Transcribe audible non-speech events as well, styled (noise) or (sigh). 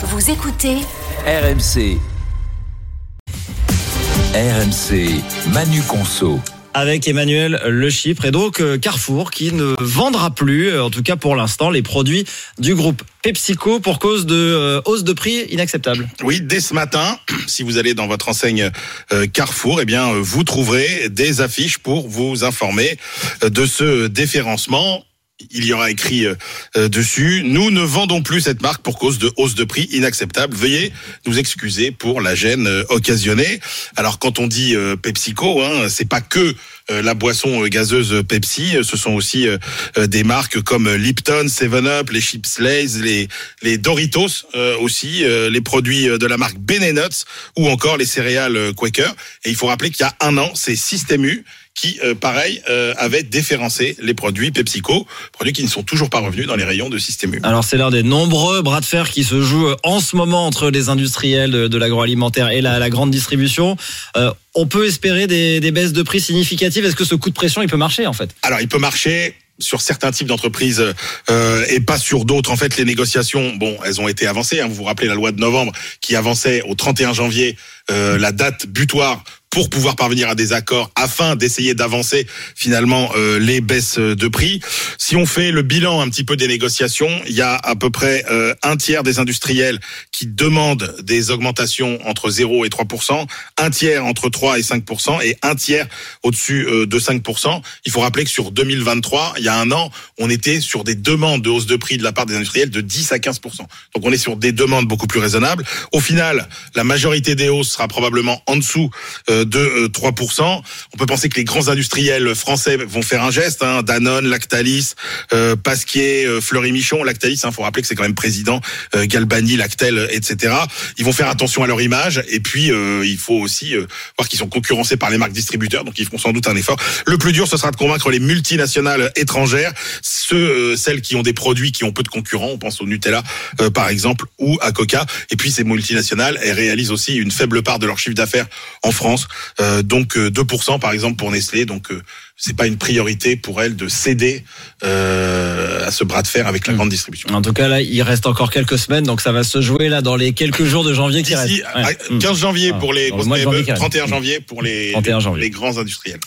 Vous écoutez RMC. RMC, Manu Conso. avec Emmanuel Le Chypre et donc euh, Carrefour qui ne vendra plus, euh, en tout cas pour l'instant, les produits du groupe PepsiCo pour cause de euh, hausse de prix inacceptable. Oui, dès ce matin, (clears throat) si vous allez dans votre enseigne euh, Carrefour, eh bien, vous trouverez des affiches pour vous informer de ce déférencement. Il y aura écrit euh, euh, dessus Nous ne vendons plus cette marque pour cause de hausse de prix inacceptable. Veuillez nous excuser pour la gêne euh, occasionnée. Alors, quand on dit euh, PepsiCo, hein, c'est pas que euh, la boisson gazeuse Pepsi. Ce sont aussi des marques comme Lipton, Seven Up, les chips Lay's, les les Doritos aussi, les produits de la marque Ben Nuts ou encore les céréales Quaker. Et il faut rappeler qu'il y a un an, c'est Système qui, euh, pareil, euh, avait déférencé les produits PepsiCo, produits qui ne sont toujours pas revenus dans les rayons de Système U. Alors c'est l'un des nombreux bras de fer qui se jouent en ce moment entre les industriels de, de l'agroalimentaire et la, la grande distribution. Euh, on peut espérer des, des baisses de prix significatives. Est-ce que ce coup de pression, il peut marcher en fait? Alors, il peut marcher sur certains types d'entreprises euh, et pas sur d'autres. En fait, les négociations, bon, elles ont été avancées. Hein. Vous vous rappelez la loi de novembre qui avançait au 31 janvier euh, la date butoir pour pouvoir parvenir à des accords afin d'essayer d'avancer finalement euh, les baisses de prix. Si on fait le bilan un petit peu des négociations, il y a à peu près euh, un tiers des industriels qui demandent des augmentations entre 0 et 3% un tiers entre 3 et 5% et un tiers au-dessus euh, de 5% Il faut rappeler que sur 2023, il y a un an, on était sur des demandes de hausse de prix de la part des industriels de 10 à 15 Donc on est sur des demandes beaucoup plus raisonnables. Au final, la majorité des hausses sera probablement en dessous euh, de euh, 3% On peut penser que les grands industriels français vont faire un geste. Hein, Danone, Lactalis, euh, Pasquier, euh, Fleury Michon. Lactalis, il faut rappeler que c'est quand même président euh, Galbani, Lactel, etc. Ils vont faire attention à leur image. Et puis, euh, il faut aussi euh, voir qu'ils sont concurrencés par les marques distributeurs. Donc, ils feront sans doute un effort. Le plus dur, ce sera de convaincre les multinationales étrangères, euh, celles qui ont des produits qui ont peu de concurrents. On pense au Nutella, euh, par exemple, ou à Coca. Et puis, ces multinationales, elles réalisent aussi une faible part de leur chiffre d'affaires en France. Euh, donc, euh, 2% par exemple pour Nestlé. Donc, euh, c'est pas une priorité pour elles de céder euh, à ce bras de fer avec la grande distribution. En tout cas là, il reste encore quelques semaines, donc ça va se jouer là dans les quelques jours de janvier qui restent. D'ici Ouais. à 15 janvier Ah, pour les dans le grosses mois de janvier PME, qui reste. 31 janvier pour les, 31 janvier. les grands industriels.